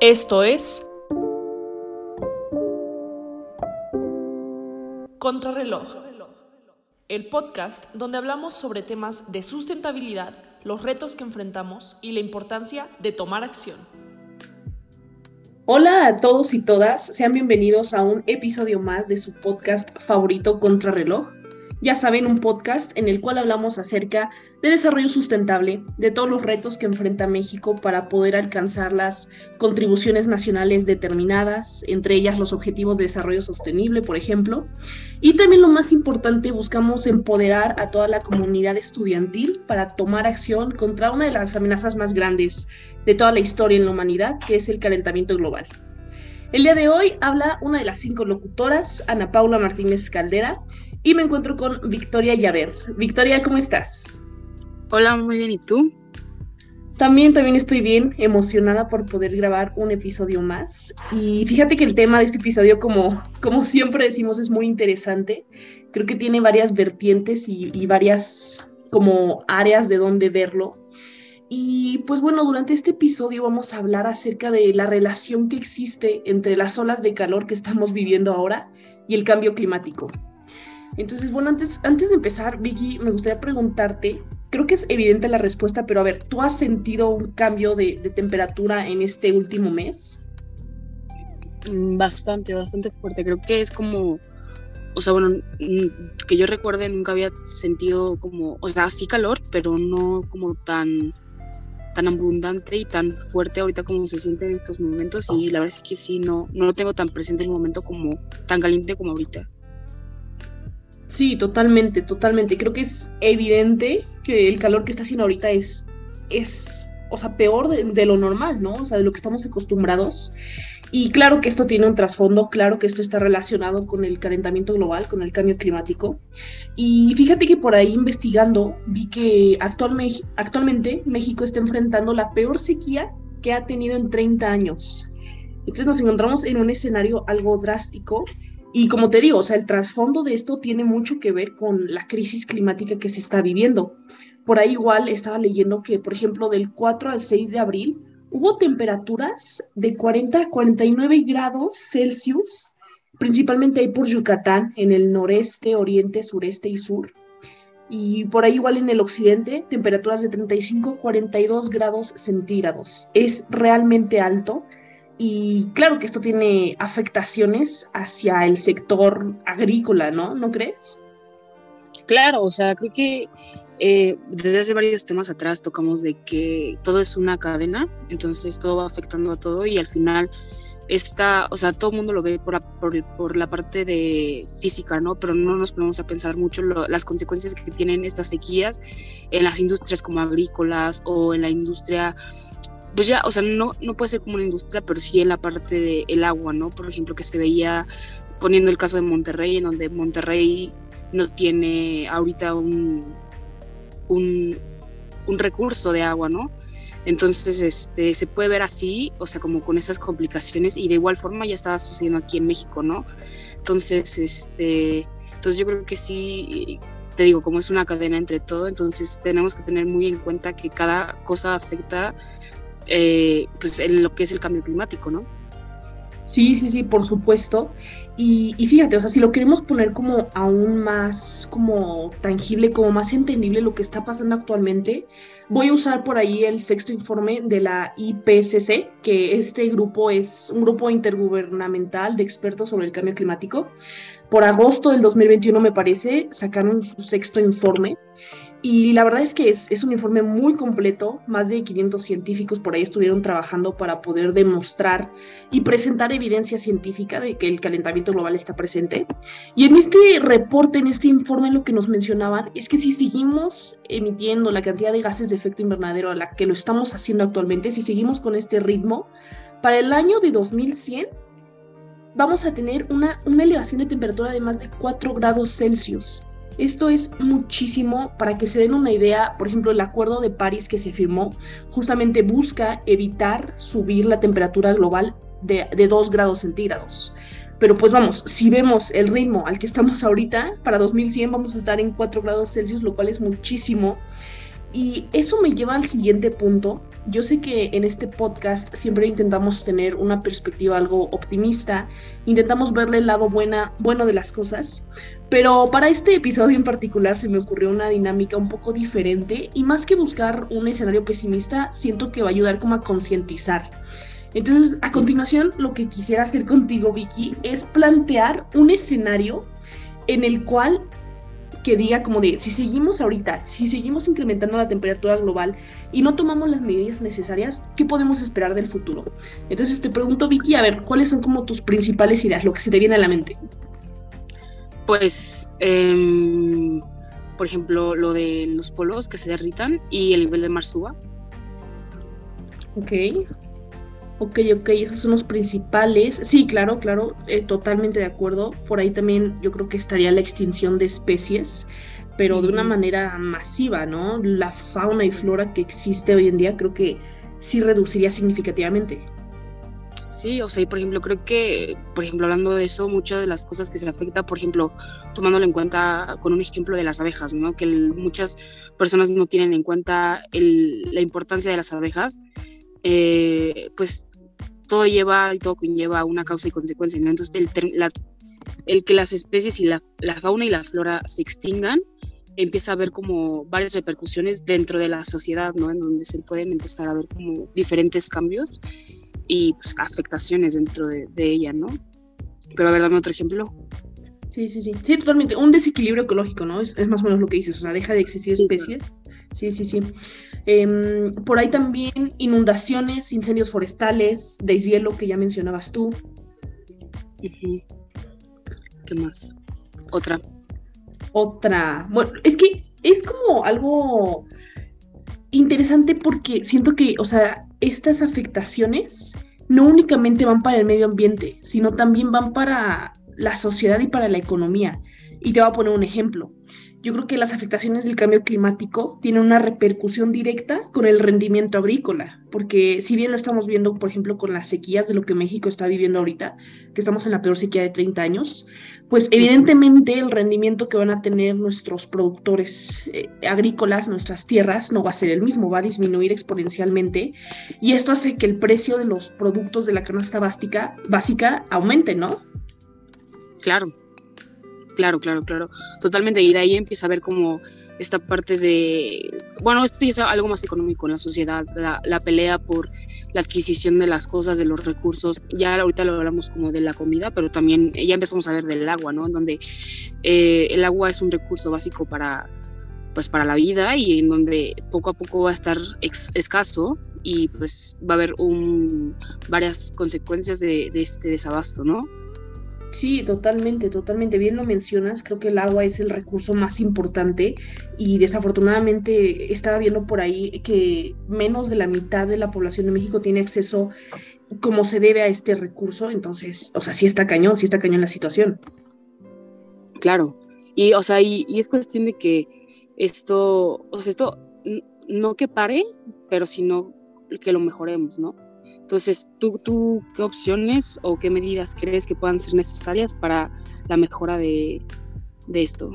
Esto es Contrarreloj, el podcast donde hablamos sobre temas de sustentabilidad, los retos que enfrentamos y la importancia de tomar acción. Hola a todos y todas, sean bienvenidos a un episodio más de su podcast favorito Contrarreloj. Ya saben, un podcast en el cual hablamos acerca de desarrollo sustentable, de todos los retos que enfrenta México para poder alcanzar las contribuciones nacionales determinadas, entre ellas los objetivos de desarrollo sostenible, por ejemplo. Y también lo más importante, buscamos empoderar a toda la comunidad estudiantil para tomar acción contra una de las amenazas más grandes de toda la historia en la humanidad, que es el calentamiento global. El día de hoy habla una de las cinco locutoras, Ana Paula Martínez Caldera, y me encuentro con Victoria Llaver. Victoria, ¿cómo estás? Hola, muy bien, ¿y tú? También, también estoy bien, emocionada por poder grabar un episodio más. Y fíjate que el tema de este episodio, como, como siempre decimos, es muy interesante. Creo que tiene varias vertientes y, y varias como áreas de donde verlo. Y pues bueno, durante este episodio vamos a hablar acerca de la relación que existe entre las olas de calor que estamos viviendo ahora y el cambio climático. Entonces, bueno, antes, antes de empezar, Vicky, me gustaría preguntarte, creo que es evidente la respuesta, pero a ver, ¿tú has sentido un cambio de, de temperatura en este último mes? Mm, bastante, bastante fuerte. Creo que es como, o sea, bueno, mm, que yo recuerde, nunca había sentido como, o sea, sí calor, pero no como tan tan abundante y tan fuerte ahorita como se siente en estos momentos y la verdad es que sí, no, no lo tengo tan presente en el momento como tan caliente como ahorita. Sí, totalmente, totalmente. Creo que es evidente que el calor que está haciendo ahorita es, es o sea, peor de, de, lo normal, ¿no? O sea, de lo que estamos acostumbrados. Y claro que esto tiene un trasfondo, claro que esto está relacionado con el calentamiento global, con el cambio climático. Y fíjate que por ahí investigando vi que actualmente, México está enfrentando la peor sequía que ha tenido en 30 años. Entonces nos encontramos en un escenario algo drástico y como te digo, o sea, el trasfondo de esto tiene mucho que ver con la crisis climática que se está viviendo. Por ahí igual estaba leyendo que, por ejemplo, del 4 al 6 de abril hubo temperaturas de 40 a 49 grados Celsius, principalmente ahí por Yucatán, en el noreste, oriente, sureste y sur. Y por ahí igual en el occidente, temperaturas de 35 42 grados centígrados. Es realmente alto y claro que esto tiene afectaciones hacia el sector agrícola, ¿no? ¿No crees? Claro, o sea, creo que eh, desde hace varios temas atrás tocamos de que todo es una cadena, entonces todo va afectando a todo y al final está, o sea, todo el mundo lo ve por, por, por, la parte de física, ¿no? Pero no nos ponemos a pensar mucho las consecuencias que tienen estas sequías en las industrias como agrícolas o en la industria pues ya, o sea, no, no puede ser como una industria, pero sí en la parte del agua, ¿no? Por ejemplo, que se veía poniendo el caso de Monterrey, en donde Monterrey no tiene ahorita un, un, un recurso de agua, ¿no? Entonces, este, se puede ver así, o sea, como con esas complicaciones, y de igual forma ya estaba sucediendo aquí en México, ¿no? Entonces, este, entonces yo creo que sí, te digo, como es una cadena entre todo, entonces tenemos que tener muy en cuenta que cada cosa afecta eh, pues en lo que es el cambio climático, ¿no? Sí, sí, sí, por supuesto. Y, y, fíjate, o sea, si lo queremos poner como aún más como tangible, como más entendible lo que está pasando actualmente, voy a usar por ahí el sexto informe de la IPCC, que este grupo es un grupo intergubernamental de expertos sobre el cambio climático. Por agosto del 2021, me parece, sacaron su sexto informe y la verdad es que es, es, un informe muy completo, más de 500 científicos por ahí estuvieron trabajando para poder demostrar y presentar evidencia científica de que el calentamiento global está presente. Y en este reporte, en este informe, lo que nos mencionaban es que si seguimos emitiendo la cantidad de gases de efecto invernadero a la que lo estamos haciendo actualmente, si seguimos con este ritmo, para el año de 2100 vamos a tener una, una elevación de temperatura de más de 4 grados Celsius. Esto es muchísimo para que se den una idea, por ejemplo, el Acuerdo de París que se firmó justamente busca evitar subir la temperatura global de, de 2 grados centígrados. Pero pues vamos, si vemos el ritmo al que estamos ahorita, para 2100 vamos a estar en 4 grados Celsius, lo cual es muchísimo. Y eso me lleva al siguiente punto, Yo sé que en este podcast siempre intentamos tener una perspectiva algo optimista, intentamos verle el lado buena, bueno de las cosas, pero para este episodio en particular se me ocurrió una dinámica un poco diferente y más que buscar un escenario pesimista, siento que va a ayudar como a concientizar. Entonces, a continuación, lo que quisiera hacer contigo, Vicky, es plantear un escenario en el cual que diga como de, si seguimos ahorita, si seguimos incrementando la temperatura global y no tomamos las medidas necesarias, ¿qué podemos esperar del futuro? Entonces te pregunto, Vicky, a ver, ¿cuáles son como tus principales ideas, lo que se te viene a la mente? Pues, em, por ejemplo, lo de los polos que se derritan y el nivel de mar suba. Ok. Ok, ok, esos son los principales. Sí, claro, claro, eh, totalmente de acuerdo. Por ahí también yo creo que estaría la extinción de especies, pero de una manera masiva, ¿no? La fauna y flora que existe hoy en día creo que sí reduciría significativamente. Sí, o sea, por ejemplo, creo que, por ejemplo, hablando de eso, muchas de las cosas que se afecta, por ejemplo, tomándolo en cuenta con un ejemplo de las abejas, ¿no? Que muchas personas no tienen en cuenta la importancia de las abejas, eh, pues todo lleva y todo conlleva una causa y consecuencia, ¿no? Entonces, el, el que las especies y la, la, fauna y la flora se extingan, empieza a haber como varias repercusiones dentro de la sociedad, ¿no? En donde se pueden empezar a ver como diferentes cambios y pues, afectaciones dentro de, de ella, ¿no? Pero a ver, dame otro ejemplo. Sí, sí, sí. Sí, totalmente. Un desequilibrio ecológico, ¿no? Es, es más o menos lo que dices. O sea, deja de existir especies. Sí, sí, sí. Em, por ahí también inundaciones, incendios forestales, deshielo que ya mencionabas tú. ¿Qué más? Otra. Otra. Bueno, es que es como algo interesante porque siento que, o sea, estas afectaciones no únicamente van para el medio ambiente, sino también van para la sociedad y para la economía. Y te voy a poner un ejemplo yo creo que las afectaciones del cambio climático tienen una repercusión directa con el rendimiento agrícola, porque si bien lo estamos viendo, por ejemplo, con las sequías de lo que México está viviendo ahorita, que estamos en la peor sequía de 30 años, pues evidentemente el rendimiento que van a tener nuestros productores eh, agrícolas, nuestras tierras, no va a ser el mismo, va a disminuir exponencialmente, y esto hace que el precio de los productos de la canasta básica, básica aumente, ¿no? Claro, Claro, claro, claro. Totalmente. Y de ahí empieza a ver como esta parte de, bueno, esto ya es algo más económico en la sociedad, la, pelea por la adquisición de las cosas, de los recursos. Ya ahorita lo hablamos como de la comida, pero también ya empezamos a ver del agua, ¿no? En donde eh, el agua es un recurso básico para, pues, para la vida y en donde poco a poco va a estar escaso y pues va a haber un, varias consecuencias de, de este desabasto, ¿no? Sí, totalmente, totalmente. Bien lo mencionas, creo que el agua es el recurso más importante y desafortunadamente estaba viendo por ahí que menos de la mitad de la población de México tiene acceso como se debe a este recurso, entonces, o sea, sí está cañón, sí está cañón la situación. Claro, y o sea, y, es cuestión de que esto, o sea, esto no que pare, pero sino que lo mejoremos, ¿no? Entonces, ¿tú, ¿tú qué opciones o qué medidas crees que puedan ser necesarias para la mejora de, esto?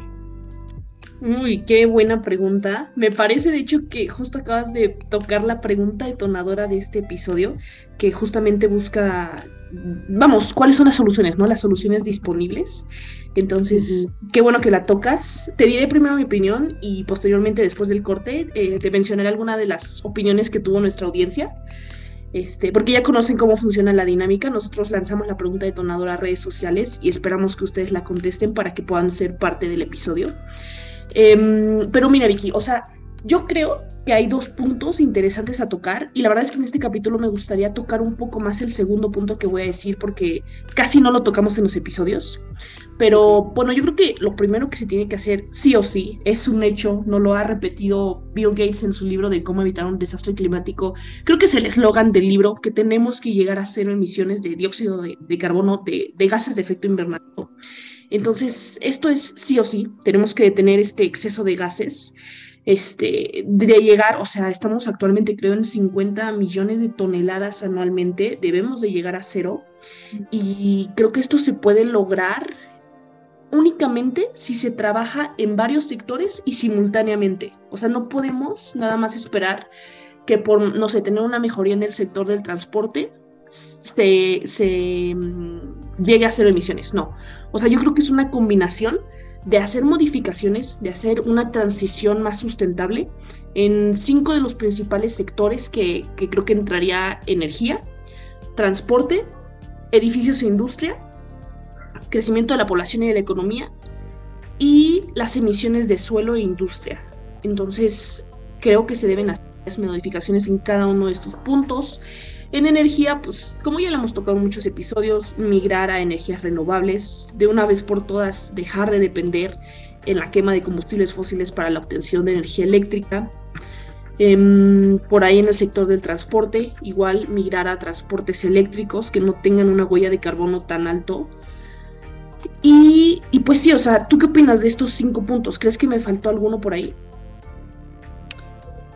Uy, qué buena pregunta. Me parece de hecho que justo acabas de tocar la pregunta detonadora de este episodio, que justamente busca, vamos, cuáles son las soluciones, ¿no? Las soluciones disponibles. Entonces, qué bueno que la tocas. Te diré primero mi opinión y posteriormente, después del corte, eh, te mencionaré alguna de las opiniones que tuvo nuestra audiencia. Este, porque ya conocen cómo funciona la dinámica. Nosotros lanzamos la pregunta detonadora a redes sociales y esperamos que ustedes la contesten para que puedan ser parte del episodio. Em, pero mira, Vicky, o sea, yo creo que hay dos puntos interesantes a tocar y la verdad es que en este capítulo me gustaría tocar un poco más el segundo punto que voy a decir porque casi no lo tocamos en los episodios. Pero bueno, yo creo que lo primero que se tiene que hacer sí o sí es un hecho, no lo ha repetido Bill Gates en su libro de cómo evitar un desastre climático. Creo que es el eslogan del libro, que tenemos que llegar a cero emisiones de dióxido de, carbono, de, de gases de efecto invernadero. Entonces, esto es sí o sí, tenemos que detener este exceso de gases este, de llegar, o sea, estamos actualmente creo en 50 millones de toneladas anualmente, debemos de llegar a cero y creo que esto se puede lograr únicamente si se trabaja en varios sectores y simultáneamente. O sea, no podemos nada más esperar que por, no sé, tener una mejoría en el sector del transporte, se, se mm, llegue a cero emisiones. No. O sea, yo creo que es una combinación de hacer modificaciones, de hacer una transición más sustentable en cinco de los principales sectores que, creo que entraría energía, transporte, edificios e industria, crecimiento de la población y de la economía y las emisiones de suelo e industria. Entonces, creo que se deben hacer modificaciones en cada uno de estos puntos. En energía, pues como ya lo hemos tocado en muchos episodios, migrar a energías renovables, de una vez por todas dejar de depender en la quema de combustibles fósiles para la obtención de energía eléctrica. Em, por ahí en el sector del transporte, igual migrar a transportes eléctricos que no tengan una huella de carbono tan alto. Y, pues sí, o sea, ¿tú qué opinas de estos cinco puntos? ¿Crees que me faltó alguno por ahí?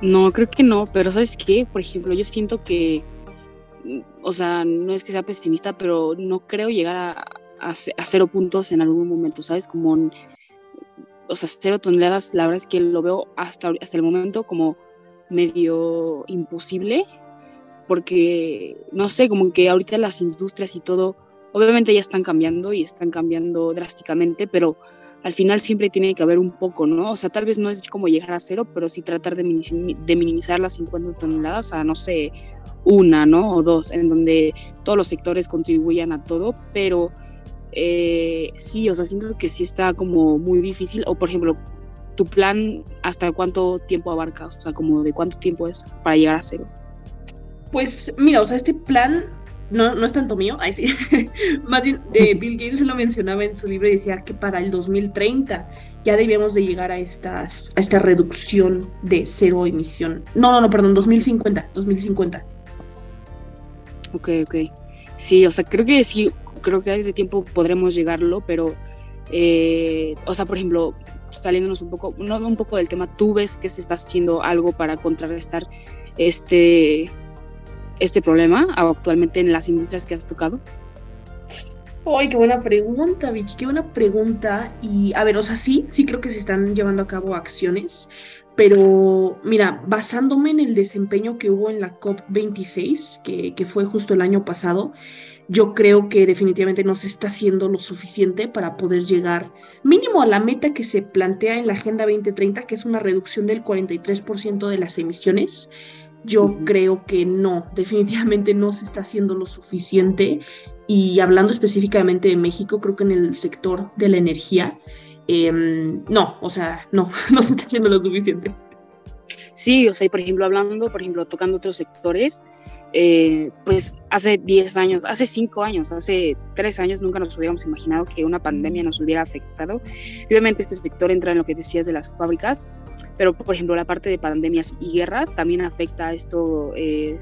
No, creo que no, pero ¿sabes qué? Por ejemplo, yo siento que, o sea, no es que sea pesimista, pero no creo llegar a, cero puntos en algún momento, ¿sabes? Como, o sea, cero toneladas, la verdad es que lo veo hasta, hasta el momento como medio imposible, porque, no sé, como que ahorita las industrias y todo, obviamente ya están cambiando y están cambiando drásticamente, pero al final siempre tiene que haber un poco, ¿no? O sea, tal vez no es como llegar a cero, pero sí tratar de, minimizar las 50 toneladas a, no sé, una, ¿no? O dos, en donde todos los sectores contribuyan a todo, pero eh, sí, o sea, siento que sí está como muy difícil, o por ejemplo, tu plan, ¿hasta cuánto tiempo abarca? O sea, como de cuánto tiempo es para llegar a cero. Pues mira, o sea, este plan no, no es tanto mío, ay, sí. más bien eh, Bill Gates lo mencionaba en su libro y decía que para el 2030 ya debíamos de llegar a, estas, a esta reducción de cero emisión. No, no, no, perdón, 2050, 2050. Ok, ok. Sí, o sea, creo que sí, creo que a ese tiempo podremos llegarlo, pero, eh, o sea, por ejemplo, saliéndonos un poco, no un poco del tema, ¿tú ves que se está haciendo algo para contrarrestar este este problema actualmente en las industrias que has tocado? Ay, qué buena pregunta, Vicky, qué buena pregunta. Y a ver, o sea, sí, sí creo que se están llevando a cabo acciones, pero mira, basándome en el desempeño que hubo en la COP26, que, que fue justo el año pasado, yo creo que definitivamente no se está haciendo lo suficiente para poder llegar mínimo a la meta que se plantea en la Agenda 2030, que es una reducción del 43% de las emisiones. Yo creo que no, definitivamente no se está haciendo lo suficiente. Y hablando específicamente de México, creo que en el sector de la energía, em, no, o sea, no, no se está haciendo lo suficiente. Sí, o sea, por ejemplo, hablando, por ejemplo, tocando otros sectores, eh, pues hace 10 años, hace 5 años, hace 3 años nunca nos hubiéramos imaginado que una pandemia nos hubiera afectado. obviamente este sector entra en lo que decías de las fábricas, pero por ejemplo la parte de pandemias y guerras también afecta a esto, eh,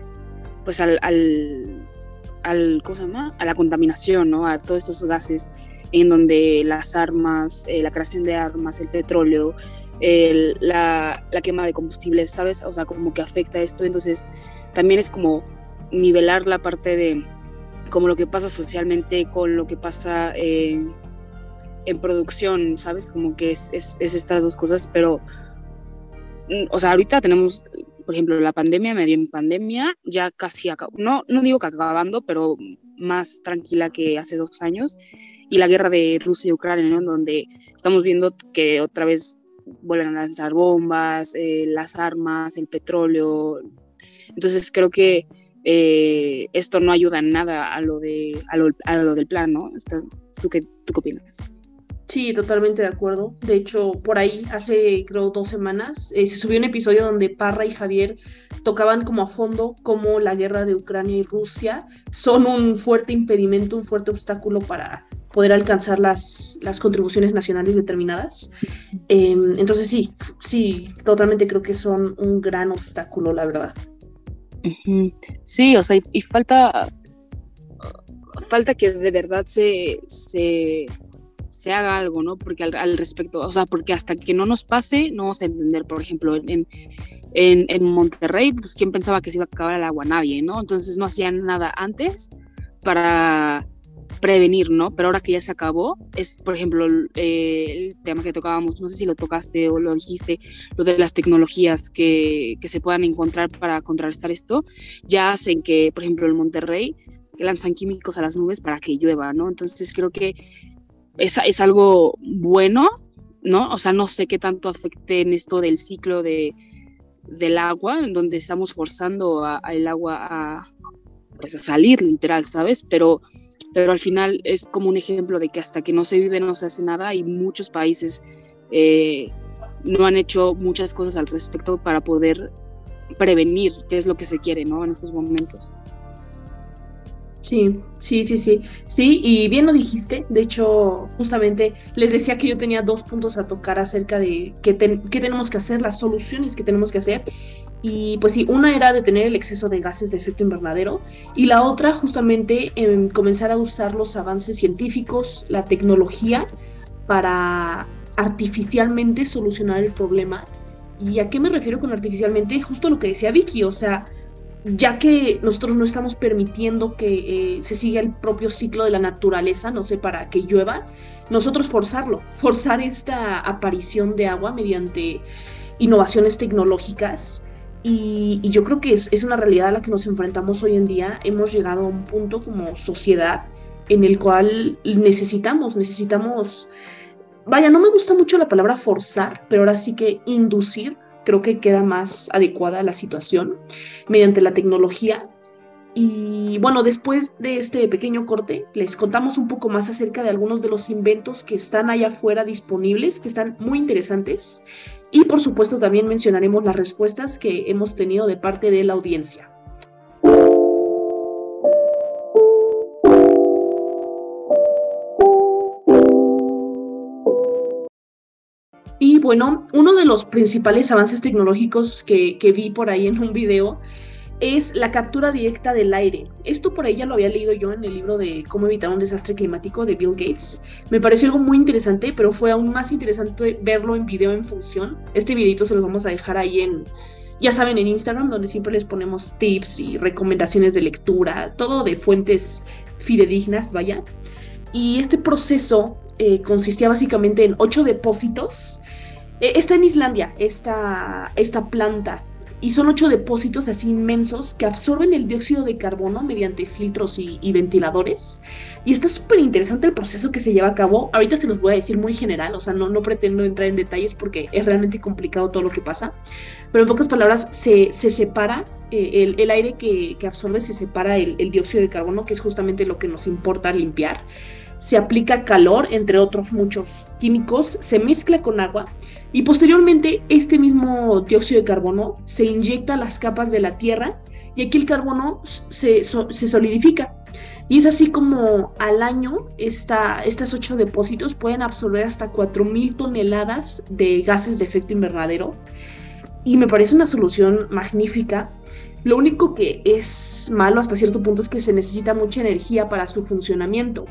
pues al, al, ¿cómo se llama? A la contaminación, ¿no? A todos estos gases en donde las armas, eh, la creación de armas, el petróleo, la, la, quema de combustibles, ¿sabes? O sea, como que afecta esto. Entonces, también es como nivelar la parte de como lo que pasa socialmente con lo que pasa en producción, ¿sabes? Como que es, es, es estas dos cosas, pero Mm, o sea, ahorita tenemos, por ejemplo, la pandemia, medio en pandemia, ya casi acabó, no, no digo que acabando, pero más tranquila que hace dos años, y la guerra de Rusia y Ucrania, ¿no? donde estamos viendo que otra vez vuelven a lanzar bombas, eh, las armas, el petróleo. Entonces creo que eh, esto no ayuda en nada a lo, de, a lo, a lo del plan, ¿no? ¿Tú qué, ¿Tú qué opinas? Sí, totalmente de acuerdo. De hecho, por ahí, hace creo dos semanas, eh, se subió un episodio donde Parra y Javier tocaban como a fondo cómo la guerra de Ucrania y Rusia son un fuerte impedimento, un fuerte obstáculo para poder alcanzar las, las contribuciones nacionales determinadas. Em, entonces sí, sí, totalmente creo que son un gran obstáculo, la verdad. Sí, o sea, y, falta, falta que de verdad se, se se haga algo, ¿no? Porque al, respecto, o sea, porque hasta que no nos pase, no vamos a entender, por ejemplo, en, en, en, Monterrey, pues quién pensaba que se iba a acabar el agua, nadie, ¿no? Entonces no hacían nada antes para, prevenir, ¿no? Pero ahora que ya se acabó, es, por ejemplo, el tema que tocábamos, no sé si lo tocaste o lo dijiste, lo de las tecnologías que, que se puedan encontrar para contrarrestar esto, ya hacen que, por ejemplo, el Monterrey lanzan químicos a las nubes para que llueva, ¿no? Entonces creo que es, es algo bueno, ¿no? O sea, no sé qué tanto afecte en esto del ciclo de, del agua, en donde estamos forzando al agua a, pues, a salir, literal, ¿sabes? Pero, pero al final es como un ejemplo de que hasta que no se vive no se hace nada y muchos países eh, no han hecho muchas cosas al respecto para poder prevenir qué es lo que se quiere, ¿no? En estos momentos. Sí, sí, sí, sí. Sí, y bien lo dijiste. De hecho, justamente les decía que yo tenía dos puntos a tocar acerca de qué, tenemos que hacer, las soluciones que tenemos que hacer. Y pues sí, una era detener el exceso de gases de efecto invernadero y la otra justamente en comenzar a usar los avances científicos, la tecnología para artificialmente solucionar el problema. ¿Y a qué me refiero con artificialmente? Justo lo que decía Vicky, o sea, ya que nosotros no estamos permitiendo que eh, se siga el propio ciclo de la naturaleza, no sé, para que llueva, nosotros forzarlo, forzar esta aparición de agua mediante innovaciones tecnológicas. Y, yo creo que es, es, una realidad a la que nos enfrentamos hoy en día. Hemos llegado a un punto como sociedad en el cual necesitamos, necesitamos, vaya, no me gusta mucho la palabra forzar, pero ahora sí que inducir creo que queda más adecuada a la situación mediante la tecnología. Y bueno, después de este pequeño corte, les contamos un poco más acerca de algunos de los inventos que están allá afuera disponibles, que están muy interesantes. Y por supuesto también mencionaremos las respuestas que hemos tenido de parte de la audiencia. Y bueno, uno de los principales avances tecnológicos que, vi por ahí en un video es la captura directa del aire. Esto por ahí ya lo había leído yo en el libro de Cómo evitar un desastre climático de Bill Gates. Me pareció algo muy interesante, pero fue aún más interesante verlo en video en función. Este videito se lo vamos a dejar ahí en, ya saben, en Instagram, donde siempre les ponemos tips y recomendaciones de lectura, todo de fuentes fidedignas, vaya. Y este proceso eh, consistía básicamente en ocho depósitos eh, está en Islandia esta, esta planta y son ocho depósitos así inmensos que absorben el dióxido de carbono mediante filtros y, ventiladores. Y está súper interesante el proceso que se lleva a cabo. Ahorita se los voy a decir muy general, o sea, no, no pretendo entrar en detalles porque es realmente complicado todo lo que pasa. Pero en pocas palabras, se, se separa eh, el, aire que, absorbe, se separa el, el dióxido de carbono, que es justamente lo que nos importa limpiar. Se aplica calor, entre otros muchos químicos, se mezcla con agua y posteriormente este mismo dióxido de carbono se inyecta a las capas de la Tierra y aquí el carbono se, solidifica. Y es así como al año esta, estos ocho depósitos pueden absorber hasta 4.000 toneladas de gases de efecto invernadero. Y me parece una solución magnífica. Lo único que es malo hasta cierto punto es que se necesita mucha energía para su funcionamiento.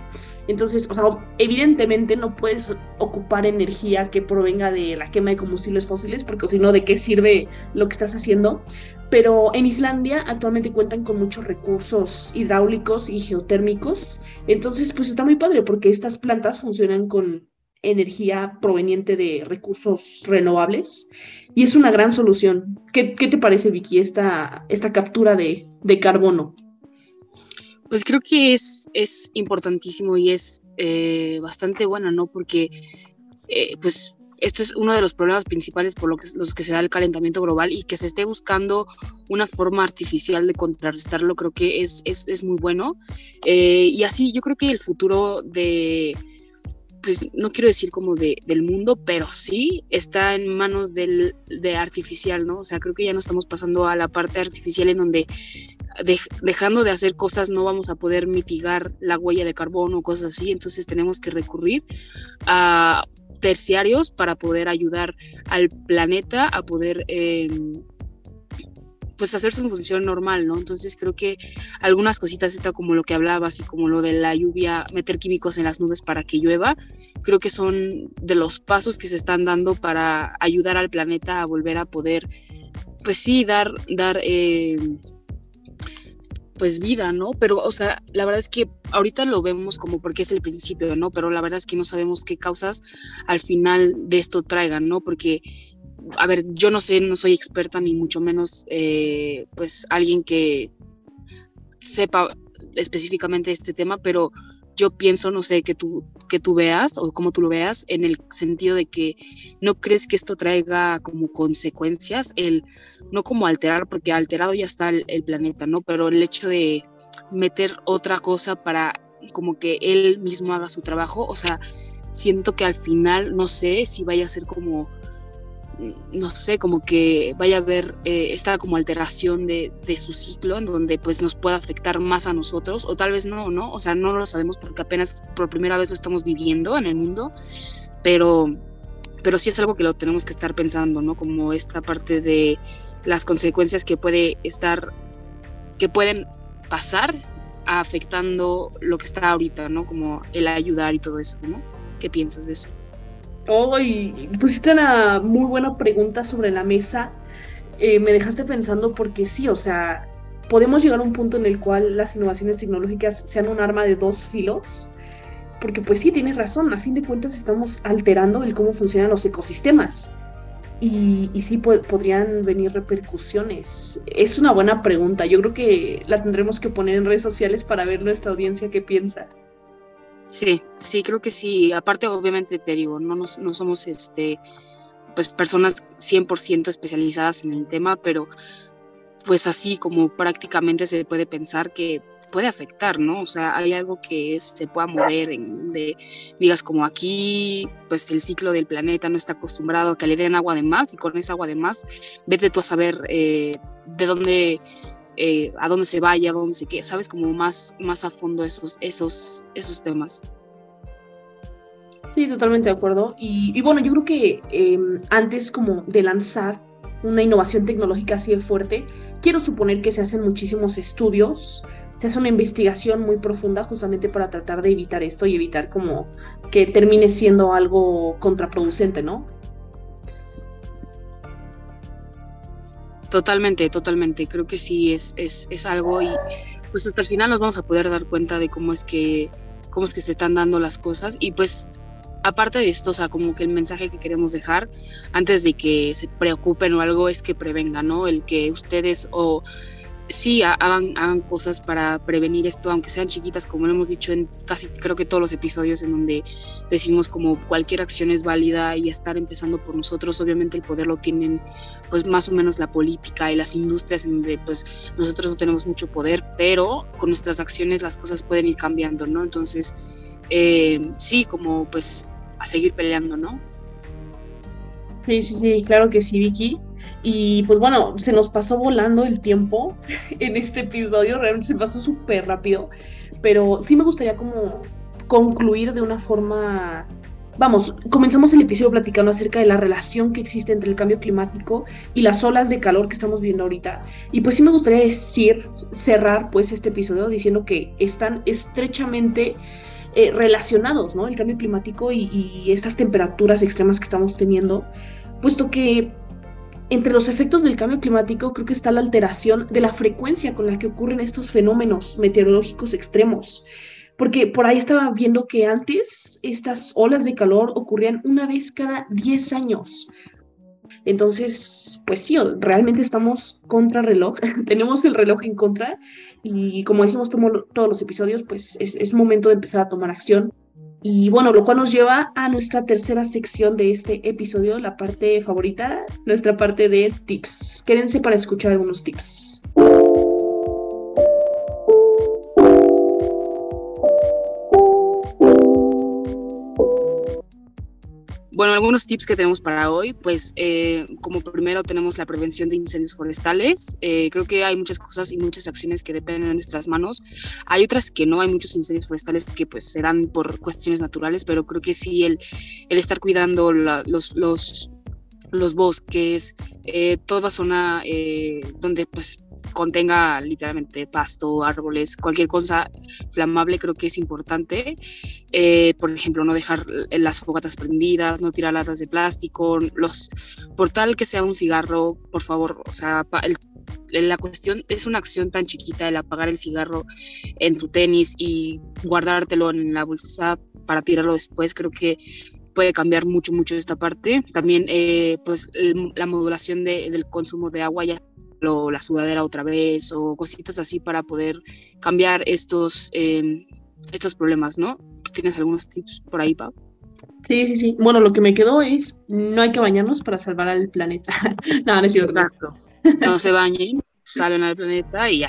Entonces, o sea, evidentemente no puedes ocupar energía que provenga de la quema de combustibles fósiles, porque si no, ¿de qué sirve lo que estás haciendo? Pero en Islandia actualmente cuentan con muchos recursos hidráulicos y geotérmicos. Entonces, pues está muy padre porque estas plantas funcionan con energía proveniente de recursos renovables y es una gran solución. ¿Qué, te parece, Vicky, esta, esta captura de, de carbono? Pues creo que es, es importantísimo y es eh, bastante bueno, ¿no? Porque, eh, pues, esto es uno de los problemas principales por lo que, los que se da el calentamiento global y que se esté buscando una forma artificial de contrarrestarlo, creo que es, es, es muy bueno. Eh, y así yo creo que el futuro de, pues no quiero decir como de, del mundo, pero sí está en manos del, de artificial, ¿no? O sea, creo que ya no estamos pasando a la parte artificial en donde dejando de hacer cosas no vamos a poder mitigar la huella de carbono o cosas así, entonces tenemos que recurrir a terciarios para poder ayudar al planeta a poder em, pues hacer su función normal, ¿no? Entonces creo que algunas cositas como lo que hablabas y como lo de la lluvia, meter químicos en las nubes para que llueva, creo que son de los pasos que se están dando para ayudar al planeta a volver a poder, pues sí, dar, dar eh, pues vida, ¿no? Pero, o sea, la verdad es que ahorita lo vemos como porque es el principio, ¿no? Pero la verdad es que no sabemos qué causas al final de esto traigan, ¿no? Porque, a ver, yo no sé, no soy experta ni mucho menos, eh, pues, alguien que sepa específicamente este tema, pero yo pienso, no sé, que tú, que tú veas o cómo tú lo veas, en el sentido de que no crees que esto traiga como consecuencias, el no como alterar, porque alterado ya está el, planeta, ¿no? Pero el hecho de meter otra cosa para como que él mismo haga su trabajo, o sea, siento que al final, no sé si vaya a ser como no sé, como que vaya a haber eh, esta como alteración de, su ciclo en donde pues nos pueda afectar más a nosotros o tal vez no, ¿no? O sea, no lo sabemos porque apenas por primera vez lo estamos viviendo en el mundo, pero, pero sí es algo que lo tenemos que estar pensando, ¿no? Como esta parte de las consecuencias que puede estar, que pueden pasar afectando lo que está ahorita, ¿no? Como el ayudar y todo eso, ¿no? ¿Qué piensas de eso? Oh, y pusiste una muy buena pregunta sobre la mesa. Eh, me dejaste pensando porque sí, o sea, podemos llegar a un punto en el cual las innovaciones tecnológicas sean un arma de dos filos. Porque pues sí, tienes razón, a fin de cuentas estamos alterando el cómo funcionan los ecosistemas. Y, y sí podrían venir repercusiones. Es una buena pregunta. Yo creo que la tendremos que poner en redes sociales para ver nuestra audiencia qué piensa. Sí, sí, creo que sí. Aparte, obviamente, te digo, no, nos, no somos este, pues, personas 100% especializadas en el tema, pero pues así como prácticamente se puede pensar que puede afectar, ¿no? O sea, hay algo que se pueda mover, en de, digas como aquí, pues el ciclo del planeta no está acostumbrado a que le den agua de más y con esa agua de más, vete tú a saber eh, de dónde eh, a dónde se vaya, a dónde se quede, sabes, como más, más a fondo esos, esos, esos temas. Sí, totalmente de acuerdo. Y, bueno, yo creo que em, antes como de lanzar una innovación tecnológica así de fuerte, quiero suponer que se hacen muchísimos estudios, se hace una investigación muy profunda justamente para tratar de evitar esto y evitar como que termine siendo algo contraproducente, ¿no? Totalmente, totalmente. Creo que sí es, es, es, algo y pues hasta el final nos vamos a poder dar cuenta de cómo es que, cómo es que se están dando las cosas. Y pues aparte de esto, o sea, como que el mensaje que queremos dejar antes de que se preocupen o algo es que prevengan, ¿no? El que ustedes o sí hagan, cosas para prevenir esto, aunque sean chiquitas, como lo hemos dicho en casi creo que todos los episodios en donde decimos como cualquier acción es válida y estar empezando por nosotros, obviamente el poder lo tienen pues más o menos la política y las industrias en donde pues nosotros no tenemos mucho poder, pero con nuestras acciones las cosas pueden ir cambiando, ¿no? Entonces, eh, sí, como pues a seguir peleando, ¿no? Sí, sí, sí, claro que sí, Vicky. Y pues bueno, se nos pasó volando el tiempo en este episodio, realmente se pasó súper rápido, pero sí me gustaría como concluir de una forma, vamos, comenzamos el episodio platicando acerca de la relación que existe entre el cambio climático y las olas de calor que estamos viendo ahorita. Y pues sí me gustaría decir, cerrar pues este episodio diciendo que están estrechamente eh, relacionados, ¿no? El cambio climático y, y estas temperaturas extremas que estamos teniendo, puesto que entre los efectos del cambio climático creo que está la alteración de la frecuencia con la que ocurren estos fenómenos meteorológicos extremos. Porque por ahí estaba viendo que antes estas olas de calor ocurrían una vez cada 10 años. Entonces, pues sí, realmente estamos contra reloj, tenemos el reloj en contra y como decimos todos los episodios, pues es, es momento de empezar a tomar acción. Y bueno, lo cual nos lleva a nuestra tercera sección de este episodio, la parte favorita, nuestra parte de tips. Quédense para escuchar algunos tips. Bueno, algunos tips que tenemos para hoy, pues eh, como primero tenemos la prevención de incendios forestales. Eh, creo que hay muchas cosas y muchas acciones que dependen de nuestras manos. Hay otras que no, hay muchos incendios forestales que pues se dan por cuestiones naturales, pero creo que sí el, el estar cuidando los, los, los bosques, eh, toda zona donde pues contenga literalmente pasto, árboles, cualquier cosa flamable creo que es importante. Eh, por ejemplo, no dejar las fogatas prendidas, no tirar latas de plástico, los, por tal que sea un cigarro, por favor, o sea, la cuestión es una acción tan chiquita el apagar el cigarro en tu tenis y guardártelo en la bolsa para tirarlo después, creo que puede cambiar mucho, mucho esta parte. También, eh, pues, la modulación del consumo de agua, ya lo, la sudadera otra vez o cositas así para poder cambiar estos, em, estos problemas, ¿no? ¿Tienes algunos tips por ahí, Pau? Sí, sí, sí. Bueno, lo que me quedó es, no hay que bañarnos para salvar al planeta. no, no es cierto. Exacto. No se bañen, salen al planeta y ya,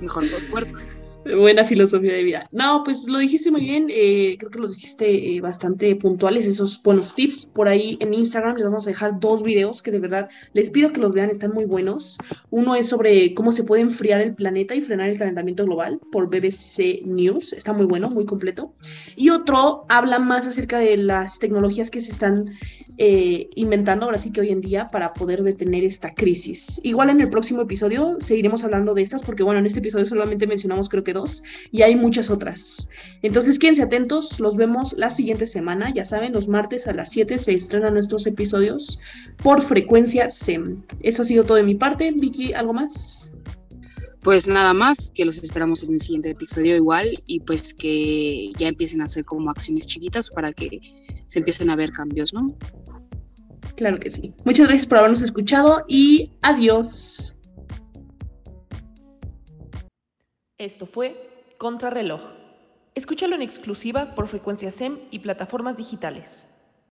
mejor dos cuerpos. Buena filosofía de vida. No, pues lo dijiste muy bien, eh, creo que lo dijiste eh, bastante puntuales, esos buenos tips. Por ahí en Instagram les vamos a dejar dos videos que de verdad les pido que los vean, están muy buenos. Uno es sobre cómo se puede enfriar el planeta y frenar el calentamiento global por BBC News, está muy bueno, muy completo. Y otro habla más acerca de las tecnologías que se están eh, inventando ahora sí que hoy en día para poder detener esta crisis. Igual en el próximo episodio seguiremos hablando de estas porque bueno, en este episodio solamente mencionamos creo que dos, y hay muchas otras. Entonces, quédense atentos, los vemos la siguiente semana. Ya saben, los martes a las 7 se estrenan nuestros episodios por frecuencia SEM. Eso ha sido todo de mi parte. Vicky, ¿algo más? Pues nada más, que los esperamos en el siguiente episodio igual y pues que ya empiecen a hacer como acciones chiquitas para que se empiecen a ver cambios, ¿no? Claro que sí. Muchas gracias por habernos escuchado y adiós. Esto fue Contrarreloj. Escúchalo en exclusiva por frecuencia SEM y plataformas digitales.